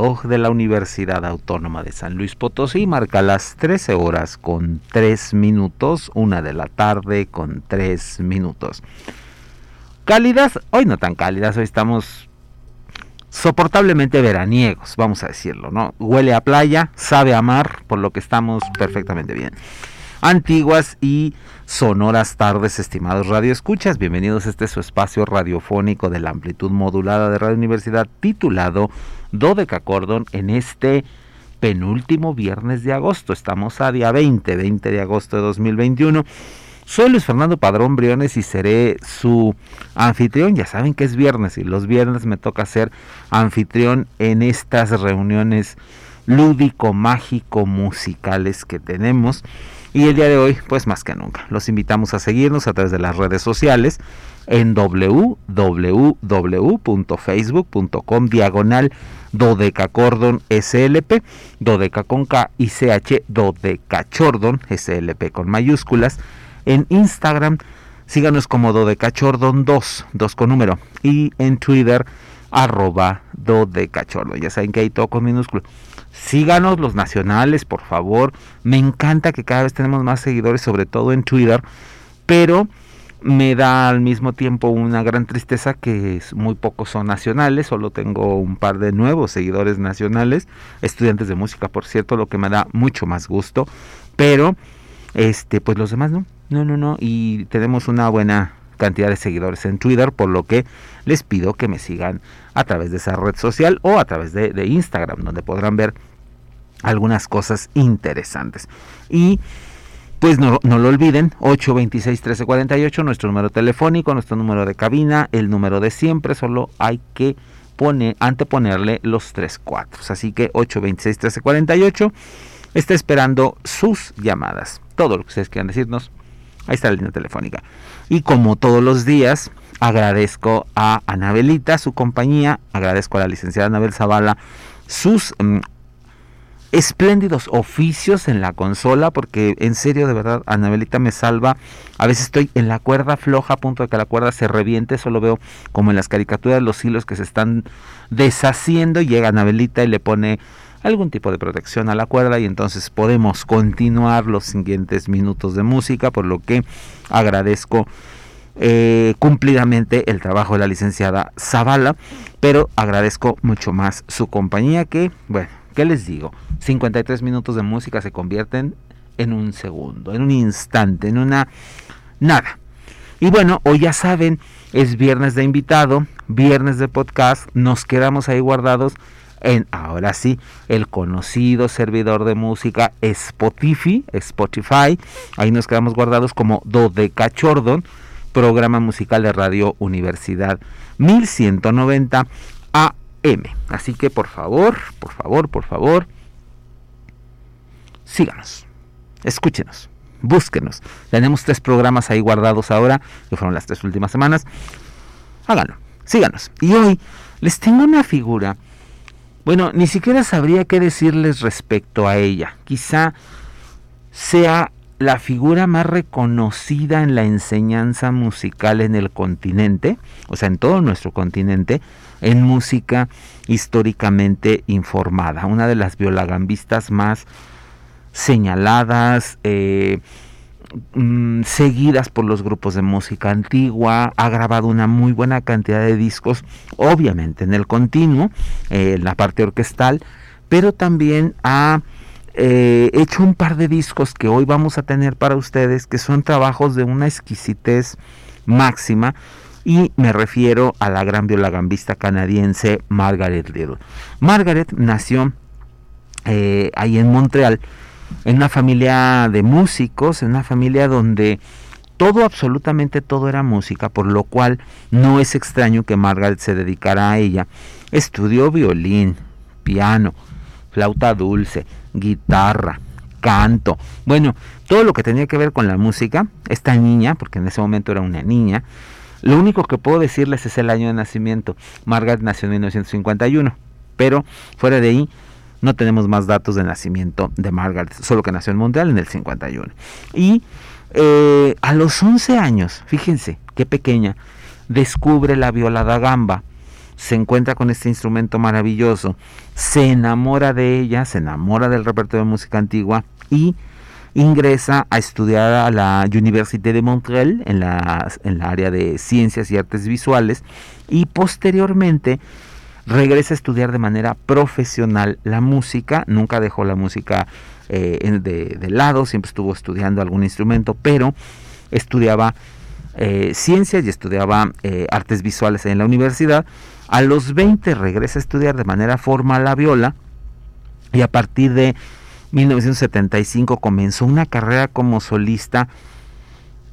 De la Universidad Autónoma de San Luis Potosí marca las 13 horas con 3 minutos, una de la tarde con 3 minutos. Cálidas, hoy no tan cálidas, hoy estamos soportablemente veraniegos, vamos a decirlo, ¿no? Huele a playa, sabe a mar, por lo que estamos perfectamente bien. Antiguas y sonoras tardes, estimados radioescuchas, bienvenidos a este su espacio radiofónico de la amplitud modulada de Radio Universidad titulado Cordón en este penúltimo viernes de agosto. Estamos a día 20, 20 de agosto de 2021. Soy Luis Fernando Padrón Briones y seré su anfitrión. Ya saben que es viernes y los viernes me toca ser anfitrión en estas reuniones lúdico, mágico, musicales que tenemos. Y el día de hoy, pues más que nunca, los invitamos a seguirnos a través de las redes sociales en www.facebook.com diagonal dodecacordon slp, dodeca con K y CH dodecachordon slp con mayúsculas en Instagram, síganos como Dodecachordon 2, 2 con número. Y en Twitter, arroba Dodecachordon. Ya saben que hay todo con minúsculo. Síganos los nacionales, por favor. Me encanta que cada vez tenemos más seguidores, sobre todo en Twitter. Pero me da al mismo tiempo una gran tristeza que muy pocos son nacionales, solo tengo un par de nuevos seguidores nacionales, estudiantes de música por cierto, lo que me da mucho más gusto, pero este pues los demás no. No, no, no. Y tenemos una buena cantidad de seguidores en Twitter, por lo que les pido que me sigan a través de esa red social o a través de, Instagram, donde podrán ver algunas cosas interesantes. Y pues no, no, lo olviden, 826-1348, nuestro número telefónico, nuestro número de cabina, el número de siempre, solo hay que poner, anteponerle los tres cuatro. Así que 826-1348 está esperando sus llamadas. Todo lo que ustedes quieran decirnos, Ahí está la línea telefónica. Y como todos los días, agradezco a Anabelita, su compañía, agradezco a la licenciada Anabel Zavala, sus mm, espléndidos oficios en la consola, porque en serio, de verdad, Anabelita me salva. A veces estoy en la cuerda floja a punto de que la cuerda se reviente, solo veo como en las caricaturas los hilos que se están deshaciendo, llega Anabelita y le pone algún tipo de protección a la cuerda y entonces podemos continuar los siguientes minutos de música, por lo que agradezco eh, cumplidamente el trabajo de la licenciada Zavala, pero agradezco mucho más su compañía que, bueno, ¿qué les digo? 53 minutos de música se convierten en un segundo, en un instante, en una nada. Y bueno, hoy ya saben, es viernes de invitado, viernes de podcast, nos quedamos ahí guardados en ahora sí el conocido servidor de música Spotify, Spotify. Ahí nos quedamos guardados como Dodecachordon, programa musical de Radio Universidad 1190 AM. Así que por favor, por favor, por favor, síganos, escúchenos, búsquenos. Tenemos tres programas ahí guardados ahora, que fueron las tres últimas semanas. Háganlo, síganos. Y hoy les tengo una figura bueno, ni siquiera sabría qué decirles respecto a ella. Quizá sea la figura más reconocida en la enseñanza musical en el continente, o sea, en todo nuestro continente, en música históricamente informada. Una de las violagambistas más señaladas, eh, Mm, seguidas por los grupos de música antigua, ha grabado una muy buena cantidad de discos, obviamente en el continuo, eh, en la parte orquestal, pero también ha eh, hecho un par de discos que hoy vamos a tener para ustedes, que son trabajos de una exquisitez máxima, y me refiero a la gran violagambista canadiense Margaret Little. Margaret nació eh, ahí en Montreal, en una familia de músicos, en una familia donde todo, absolutamente todo era música, por lo cual no es extraño que Margaret se dedicara a ella. Estudió violín, piano, flauta dulce, guitarra, canto, bueno, todo lo que tenía que ver con la música. Esta niña, porque en ese momento era una niña, lo único que puedo decirles es el año de nacimiento. Margaret nació en 1951, pero fuera de ahí no tenemos más datos de nacimiento de Margaret, solo que nació en Montreal en el 51. Y eh, a los 11 años, fíjense qué pequeña, descubre la violada gamba, se encuentra con este instrumento maravilloso, se enamora de ella, se enamora del repertorio de música antigua y ingresa a estudiar a la Université de Montreal en la, en la área de ciencias y artes visuales y posteriormente regresa a estudiar de manera profesional la música, nunca dejó la música eh, de, lado, siempre estuvo estudiando algún instrumento, pero estudiaba eh, ciencias y estudiaba eh, artes visuales en la universidad. A los 20 regresa a estudiar de manera formal la viola y a partir de 1975 comenzó una carrera como solista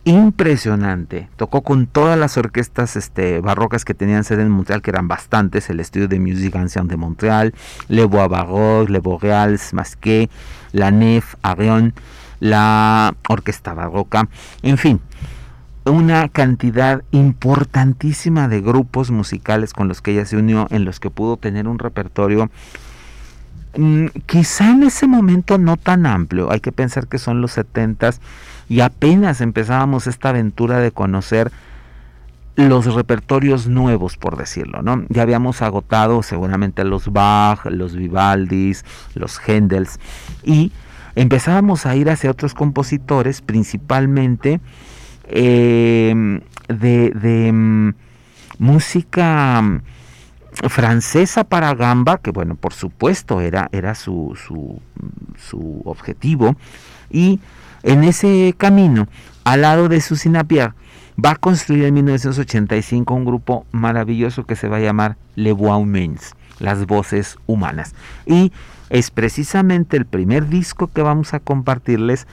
impresionante. Tocó con todas las orquestas este, barrocas que tenían sede en Montreal, que eran bastantes, el Estudio de Musique Ancienne de Montreal, Le Bois Baroque, Le Boreals, Masquet, la Nef, Arion, la Orquesta Barroca, en fin, una cantidad importantísima de grupos musicales con los que ella se unió, en los que pudo tener un repertorio mm, quizá en ese momento no tan amplio, hay que pensar que son los setentas y apenas empezábamos esta aventura de conocer los repertorios nuevos, por decirlo, ¿no? Ya habíamos agotado seguramente los Bach, los Vivaldis, los Händels y empezábamos a ir hacia otros compositores, principalmente em, de, mm, música francesa para gamba, que bueno, por supuesto era, era su, su, objetivo, y en ese camino, al lado de Susina Pierre, va a construir en 1985 un grupo maravilloso que se va a llamar Le Voix Humaines, las voces humanas. Y es precisamente el primer disco que vamos a compartirles.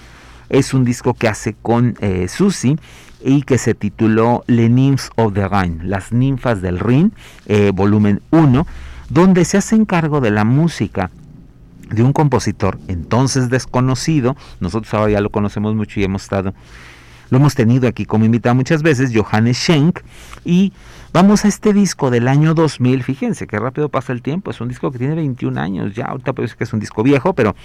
Es un disco que hace con eh, y que se tituló Les Nymphs of the Rhine, las ninfas del Rin, eh, volumen 1, donde se hace cargo de la música de un compositor entonces desconocido, nosotros ahora ya lo conocemos mucho y hemos estado lo hemos tenido aquí como invitado muchas veces, Johannes Schenk, y vamos a este disco del año 2000, fíjense qué rápido pasa el tiempo, es un disco que tiene 21 años, ya. Ahorita parece que es un disco viejo, pero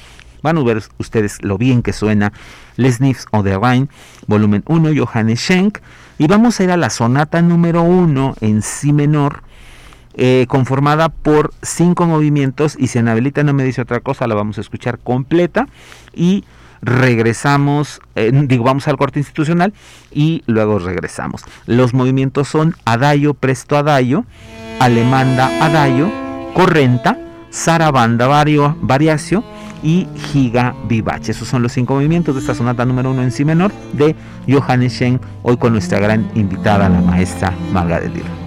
van a ver ustedes lo bien que suena Les Sniffs of the Rhine, volumen 1, Johannes Schenk, y vamos a ir a la sonata número 1 en si menor, eh, conformada por cinco movimientos. Y si Anabelita no me dice otra cosa la vamos a escuchar completa. Y regresamos, eh, digo, vamos al corte institucional y luego regresamos. Los movimientos son Adagio, Presto Adagio, Alemanda Adagio, Correnta, Sarabanda vario, Variacio y Giga Vivace. Esos son los cinco movimientos de esta sonata número uno en si menor de Johannes Schenk, hoy con nuestra gran invitada, la maestra Margaret Diller.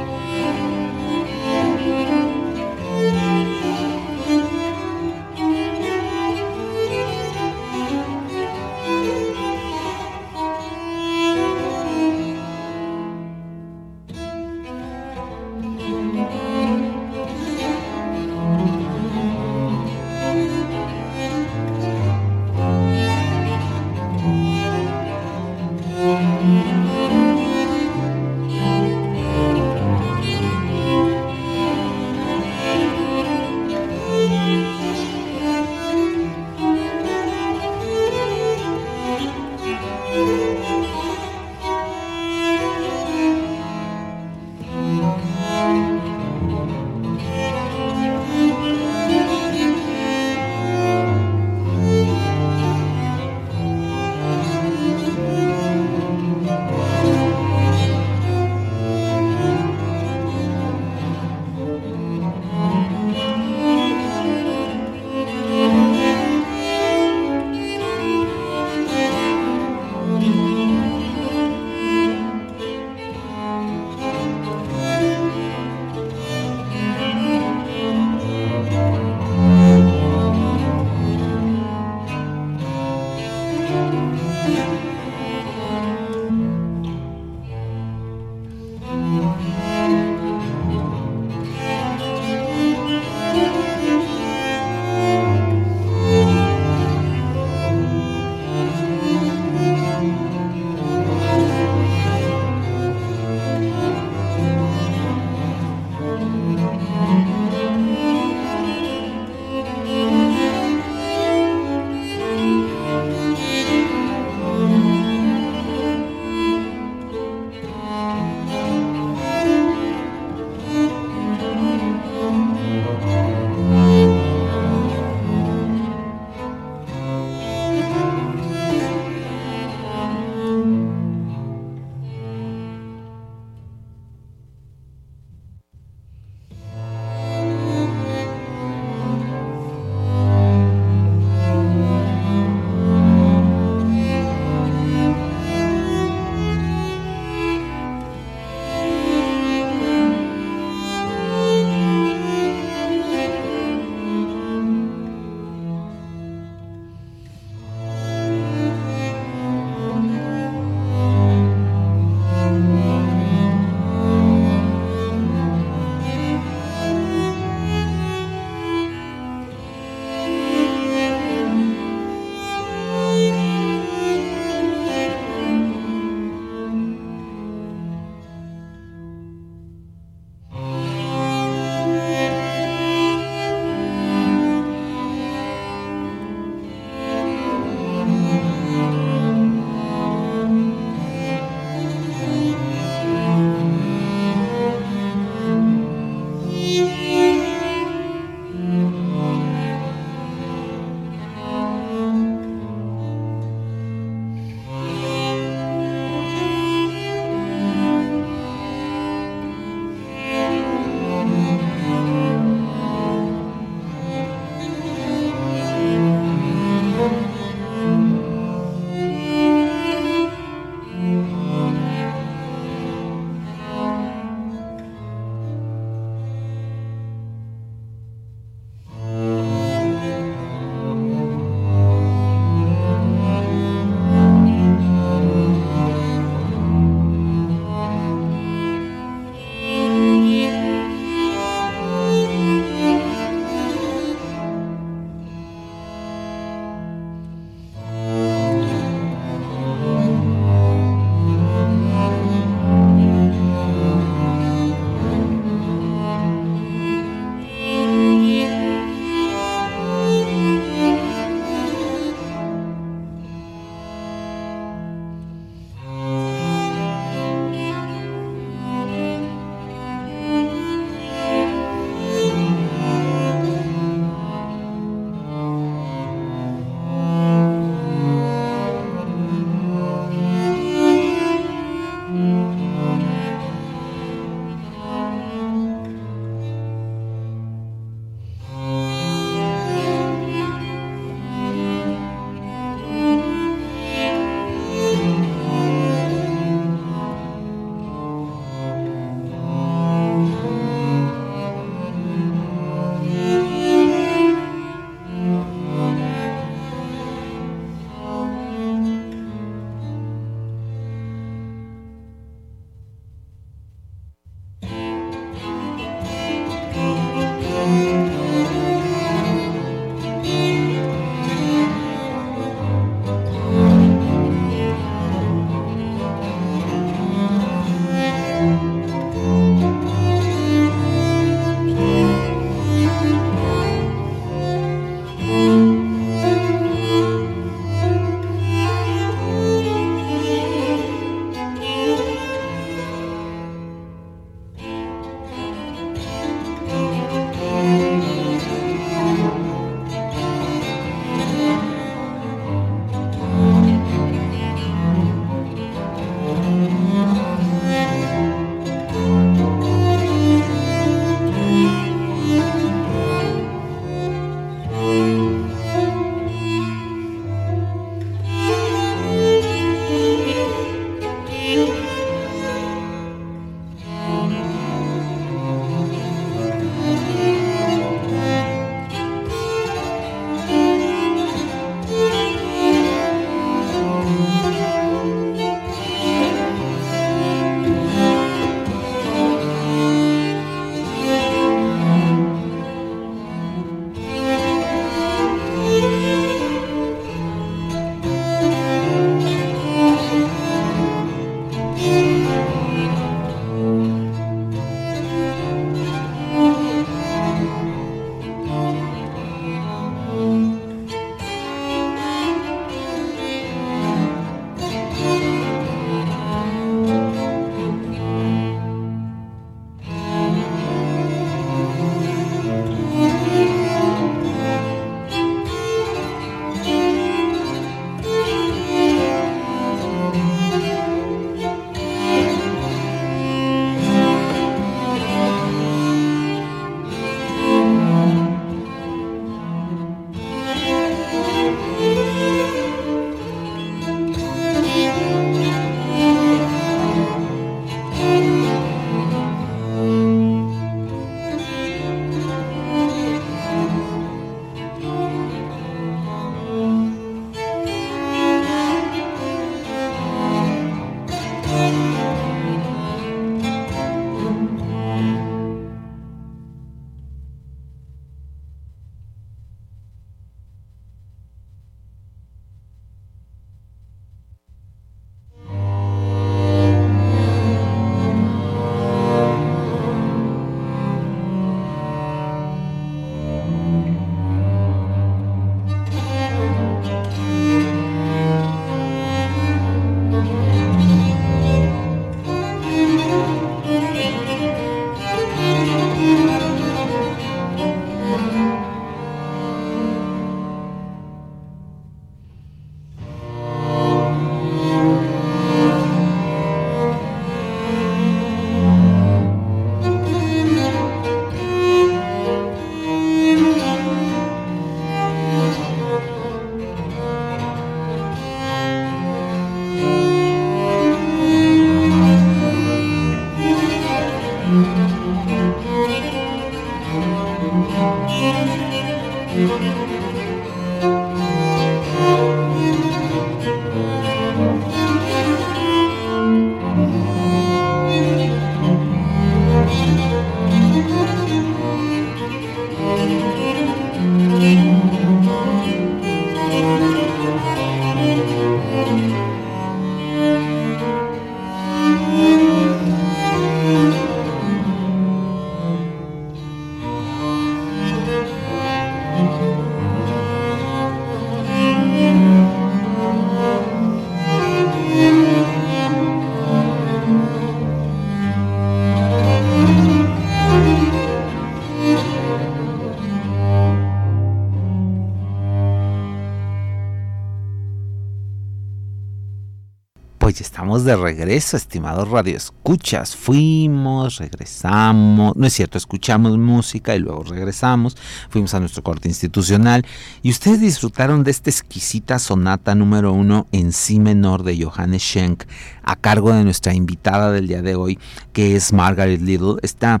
De regreso, estimados radioescuchas. Fuimos, regresamos, no es cierto, escuchamos música y luego regresamos. Fuimos a nuestro corte institucional y ustedes disfrutaron de esta exquisita sonata número uno en si menor de Johannes Schenk a cargo de nuestra invitada del día de hoy, que es Margaret Little. Esta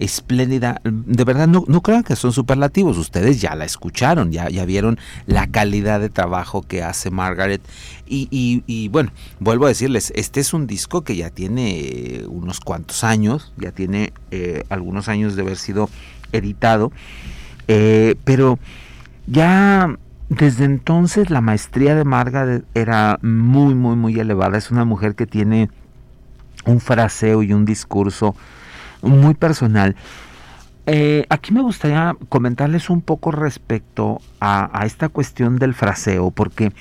espléndida. De verdad, no, no crean que son superlativos. Ustedes ya la escucharon, ya, ya vieron la calidad de trabajo que hace Margaret. Y, y, bueno, vuelvo a decirles, este es un disco que ya tiene unos cuantos años, ya tiene eh, algunos años de haber sido editado, eh, pero ya desde entonces la maestría de Margaret era muy, muy, muy elevada. Es una mujer que tiene un fraseo y un discurso muy personal. Eh, aquí me gustaría comentarles un poco respecto a, esta cuestión del fraseo, porque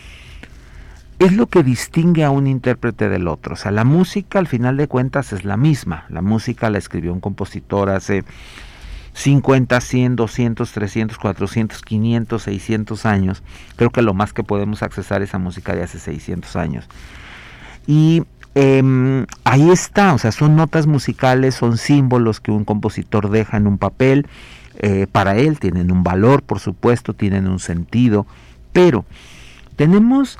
es lo que distingue a un intérprete del otro. O sea, la música al final de cuentas es la misma. La música la escribió un compositor hace 50, 100, 200, 300, 400, 500, 600 años. Creo que lo más que podemos accesar es a música de hace 600 años. Y Em, ahí está, o sea, son notas musicales, son símbolos que un compositor deja en un papel. Eh, para él tienen un valor, por supuesto, tienen un sentido, pero tenemos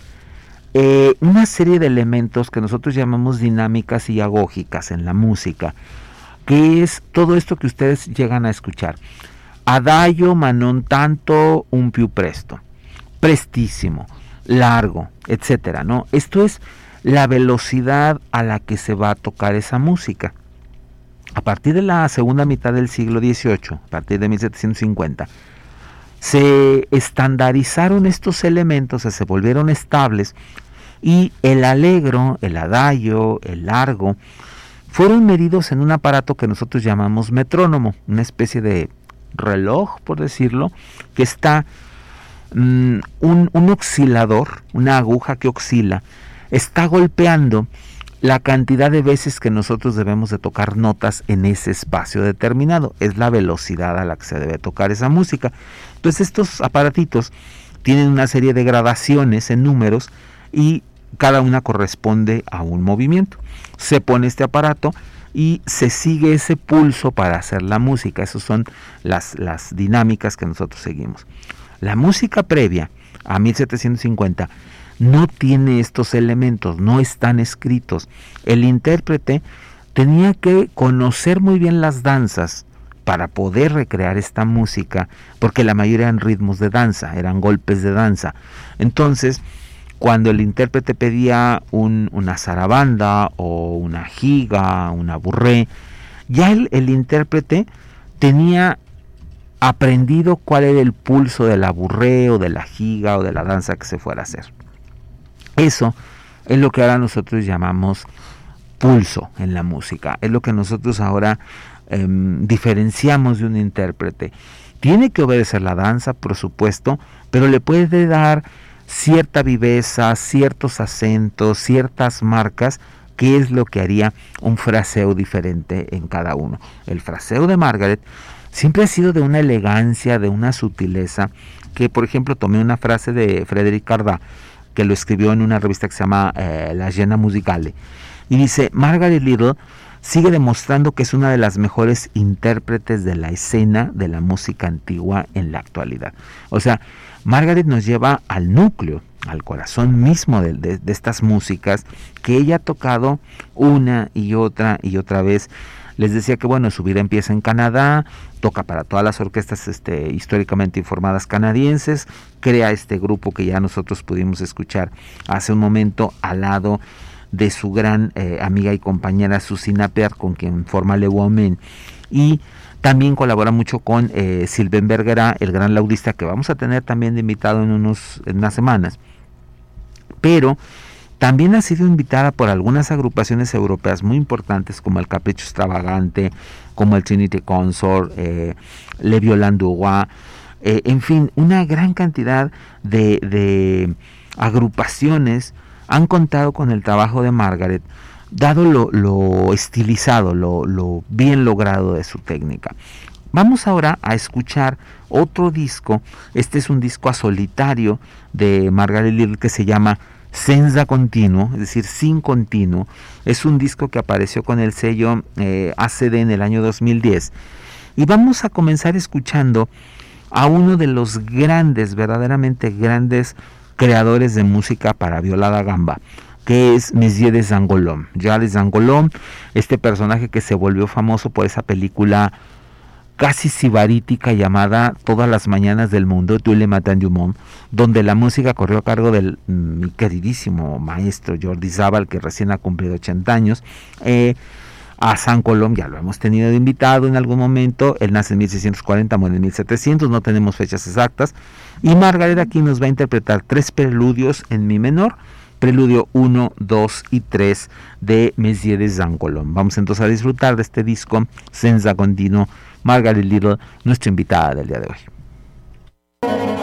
eh, una serie de elementos que nosotros llamamos dinámicas y agógicas en la música, que es todo esto que ustedes llegan a escuchar. Adagio, manon tanto, un più presto, prestísimo, largo, etcétera, ¿no? Esto es la velocidad a la que se va a tocar esa música. A partir de la segunda mitad del siglo XVIII, a partir de 1750, se estandarizaron estos elementos, se volvieron estables y el alegro, el adagio, el largo, fueron medidos en un aparato que nosotros llamamos metrónomo, una especie de reloj, por decirlo, que está mm, un, un oscilador, una aguja que oscila está golpeando la cantidad de veces que nosotros debemos de tocar notas en ese espacio determinado. Es la velocidad a la que se debe tocar esa música. Entonces estos aparatitos tienen una serie de gradaciones en números y cada una corresponde a un movimiento. Se pone este aparato y se sigue ese pulso para hacer la música. Esas son las, las dinámicas que nosotros seguimos. La música previa a 1750 no tiene estos elementos, no están escritos. El intérprete tenía que conocer muy bien las danzas para poder recrear esta música, porque la mayoría eran ritmos de danza, eran golpes de danza. Entonces, cuando el intérprete pedía una zarabanda o una giga, una burré, ya el, intérprete tenía aprendido cuál era el pulso de la burré o de la giga o de la danza que se fuera a hacer. Eso es lo que ahora nosotros llamamos pulso en la música. Es lo que nosotros ahora em, diferenciamos de un intérprete. Tiene que obedecer la danza, por supuesto, pero le puede dar cierta viveza, ciertos acentos, ciertas marcas, que es lo que haría un fraseo diferente en cada uno. El fraseo de Margaret siempre ha sido de una elegancia, de una sutileza, que por ejemplo tomé una frase de Frederic Carda, que lo escribió en una revista que se llama eh, La Llena Musicale. Y dice, Margaret Little sigue demostrando que es una de las mejores intérpretes de la escena de la música antigua en la actualidad. O sea, Margaret nos lleva al núcleo, al corazón mismo de, de estas músicas que ella ha tocado una y otra y otra vez les decía que bueno, su vida empieza en Canadá, toca para todas las orquestas este, históricamente informadas canadienses, crea este grupo que ya nosotros pudimos escuchar hace un momento al lado de su gran eh, amiga y compañera Susina Per, con quien forma Le Woman, y también colabora mucho con eh, Silven Bergera, el gran laudista que vamos a tener también de invitado en, unos, en unas semanas. Pero también ha sido invitada por algunas agrupaciones europeas muy importantes como el Capricho Extravagante, como el Trinity Consort, eh, Le eh, en fin, una gran cantidad de, agrupaciones han contado con el trabajo de Margaret, dado lo, estilizado, lo, lo, bien logrado de su técnica. Vamos ahora a escuchar otro disco, este es un disco a solitario de Margaret Little que se llama Senza Continuo, es decir, sin continuo. Es un disco que apareció con el sello eh, ACD en el año 2010. Y vamos a comenzar escuchando a uno de los grandes, verdaderamente grandes creadores de música para violada gamba, que es Messier de Zangolón. Ya de Zangolón, este personaje que se volvió famoso por esa película casi sibarítica llamada Todas las mañanas del mundo, Tu le Matin du Monde, donde la música corrió a cargo del mm, mi queridísimo maestro Jordi Zabal, que recién ha cumplido 80 años. Eh, a San Colón, ya lo hemos tenido de invitado en algún momento, él nace en 1640, muere en 1700, no tenemos fechas exactas, y Margarita aquí nos va a interpretar tres preludios en mi menor, preludio 1, 2 y 3 de Messier de Colón. Vamos entonces a disfrutar de este disco Senza Continuo Margaret Little, nuestra invitada del día de hoy.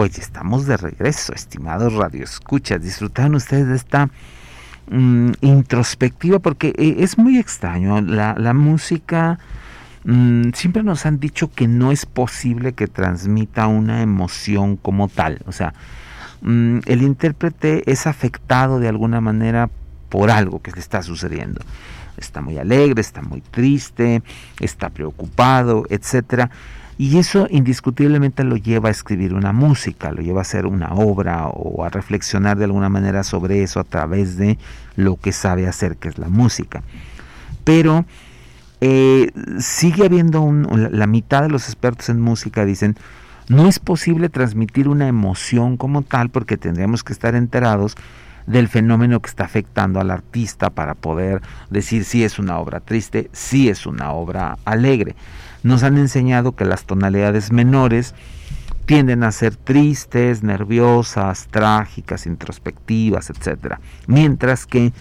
De regreso, estimados radioescuchas. Disfrutaron ustedes de esta mm, introspectiva porque eh, es muy extraño. La, música mm, siempre nos han dicho que no es posible que transmita una emoción como tal. O sea, mm, el intérprete es afectado de alguna manera por algo que le está sucediendo. Está muy alegre, está muy triste, está preocupado, etcétera y eso indiscutiblemente lo lleva a escribir una música, lo lleva a hacer una obra o a reflexionar de alguna manera sobre eso a través de lo que sabe hacer, que es la música. Pero eh, sigue habiendo la mitad de los expertos en música dicen, no es posible transmitir una emoción como tal porque tendríamos que estar enterados del fenómeno que está afectando al artista para poder decir si es una obra triste, si es una obra alegre nos han enseñado que las tonalidades menores tienden a ser tristes, nerviosas, trágicas, introspectivas, etc. Mientras que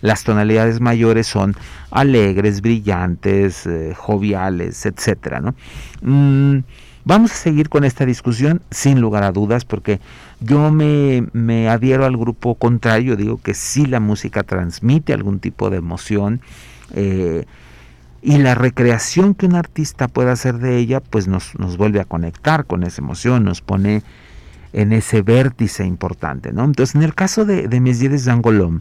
las tonalidades mayores son alegres, brillantes, eh, joviales, etc. Mm, vamos a seguir con esta discusión sin lugar a dudas porque yo me, me adhiero al grupo contrario, digo que sí la música transmite algún tipo de emoción. Eh, y la recreación que un artista puede hacer de ella, pues nos, vuelve a conectar con esa emoción, nos pone en ese vértice importante. ¿no? Entonces, en el caso de, de Messier Zangolom,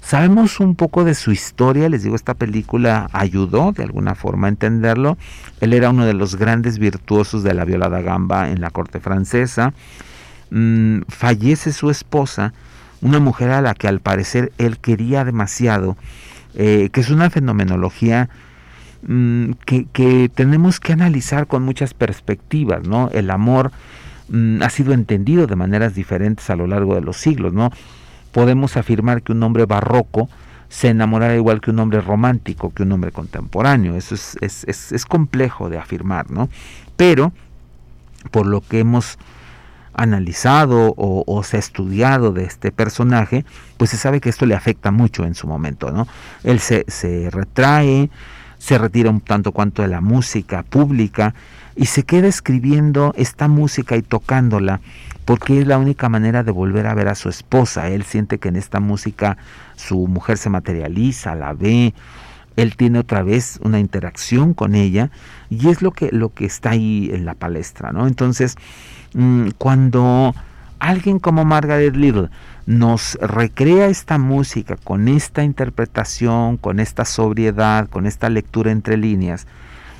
sabemos un poco de su historia, les digo, esta película ayudó de alguna forma a entenderlo. Él era uno de los grandes virtuosos de la viola da gamba en la corte francesa. Mm, fallece su esposa, una mujer a la que al parecer él quería demasiado, eh, que es una fenomenología Mm, que, tenemos que analizar con muchas perspectivas, ¿no? El amor mm, ha sido entendido de maneras diferentes a lo largo de los siglos, ¿no? Podemos afirmar que un hombre barroco se enamorara igual que un hombre romántico, que un hombre contemporáneo. Eso es, complejo de afirmar, ¿no? Pero, por lo que hemos analizado o, se ha estudiado de este personaje, pues se sabe que esto le afecta mucho en su momento, ¿no? Él se retrae, se retira un tanto cuanto de la música pública y se queda escribiendo esta música y tocándola porque es la única manera de volver a ver a su esposa. Él siente que en esta música su mujer se materializa, la ve, él tiene otra vez una interacción con ella y es lo que, lo que está ahí en la palestra, ¿no? Entonces, mm, cuando alguien como Margaret Little nos recrea esta música con esta interpretación, con esta sobriedad, con esta lectura entre líneas,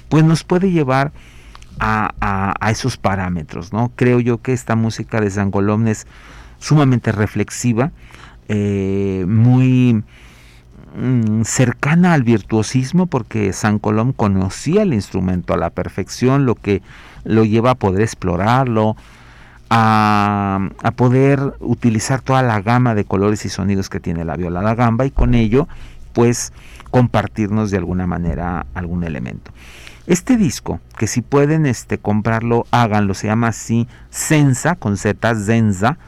pues nos puede llevar a, esos parámetros. ¿no? Creo yo que esta música de Zangolom es sumamente reflexiva, eh, muy mm, cercana al virtuosismo porque San Colom conocía el instrumento a la perfección, lo que lo lleva a poder explorarlo, a, poder utilizar toda la gama de colores y sonidos que tiene la viola da gamba y con ello pues compartirnos de alguna manera algún elemento. Este disco, que si pueden este, comprarlo, háganlo, se llama así Senza, con Z, Zenza,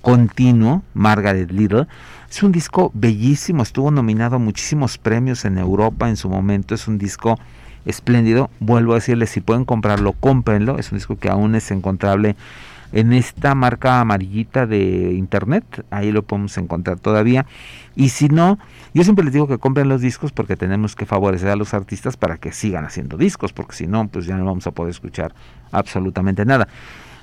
continuo, Margaret Little. Es un disco bellísimo, estuvo nominado a muchísimos premios en Europa en su momento, es un disco espléndido. Vuelvo a decirles, si pueden comprarlo, cómprenlo. Es un disco que aún es encontrable en esta marca amarillita de internet, ahí lo podemos encontrar todavía. Y si no, yo siempre les digo que compren los discos porque tenemos que favorecer a los artistas para que sigan haciendo discos, porque si no, pues ya no vamos a poder escuchar absolutamente nada.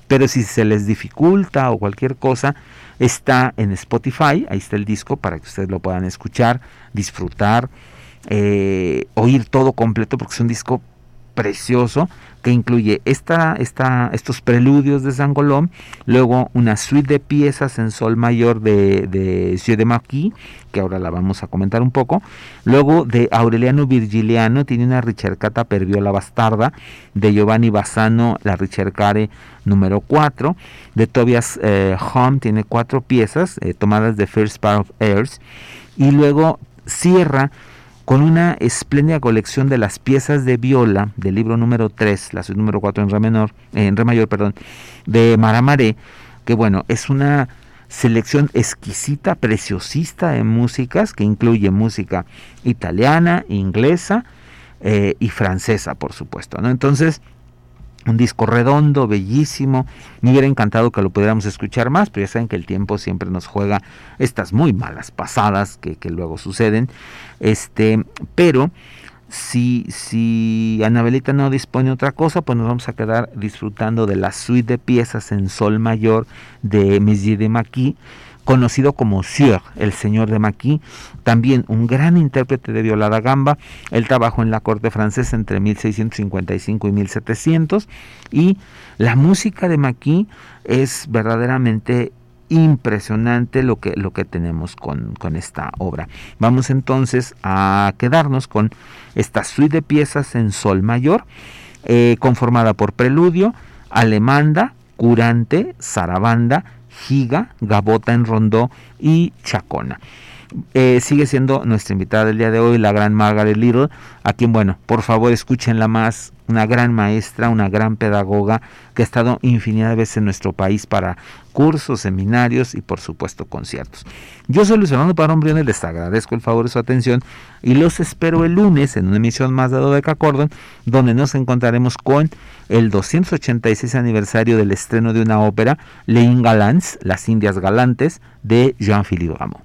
Pero si se les dificulta o cualquier cosa, está en Spotify, ahí está el disco para que ustedes lo puedan escuchar, disfrutar, eh, oír todo completo, porque es un disco precioso que incluye esta, esta, estos preludios de Zangolón, luego una suite de piezas en sol mayor de, de Ciudad de Maquis, que ahora la vamos a comentar un poco, luego de Aureliano Virgiliano, tiene una ricercata per viola bastarda, de Giovanni Bassano, la ricercare número 4, de Tobias eh, tiene cuatro piezas eh, tomadas de First Part of Airs, y luego cierra con una espléndida colección de las piezas de viola del libro número 3, la suite número 4 en re menor, en re mayor, perdón, de Maramaré, que bueno, es una selección exquisita, preciosista de músicas que incluye música italiana, inglesa eh, y francesa, por supuesto, ¿no? Entonces, un disco redondo, bellísimo. Me hubiera encantado que lo pudiéramos escuchar más, pero ya saben que el tiempo siempre nos juega estas muy malas pasadas que, luego suceden. Este, pero si, si Anabelita no dispone otra cosa, pues nos vamos a quedar disfrutando de la suite de piezas en sol mayor de Messier de Maquis conocido como Sieur, el señor de Maquis, también un gran intérprete de violada gamba. Él trabajó en la corte francesa entre 1655 y 1700 y la música de Maquis es verdaderamente impresionante lo que, lo que tenemos con, esta obra. Vamos entonces a quedarnos con esta suite de piezas en sol mayor, eh, conformada por preludio, alemanda, curante, zarabanda, Giga, Gabota en Rondó y Chacona. Eh, sigue siendo nuestra invitada del día de hoy, la gran Margaret Little, a quien, bueno, por favor escúchenla más, una gran maestra, una gran pedagoga que ha estado infinidad de veces en nuestro país para cursos, seminarios y por supuesto conciertos. Yo soy Luis Fernando Parón Briones, les agradezco el favor de su atención y los espero el lunes en una emisión más de Dodeca Cordon, donde nos encontraremos con el 286 aniversario del estreno de una ópera, Les Galants, Las Indias Galantes, de Jean-Philippe Rameau.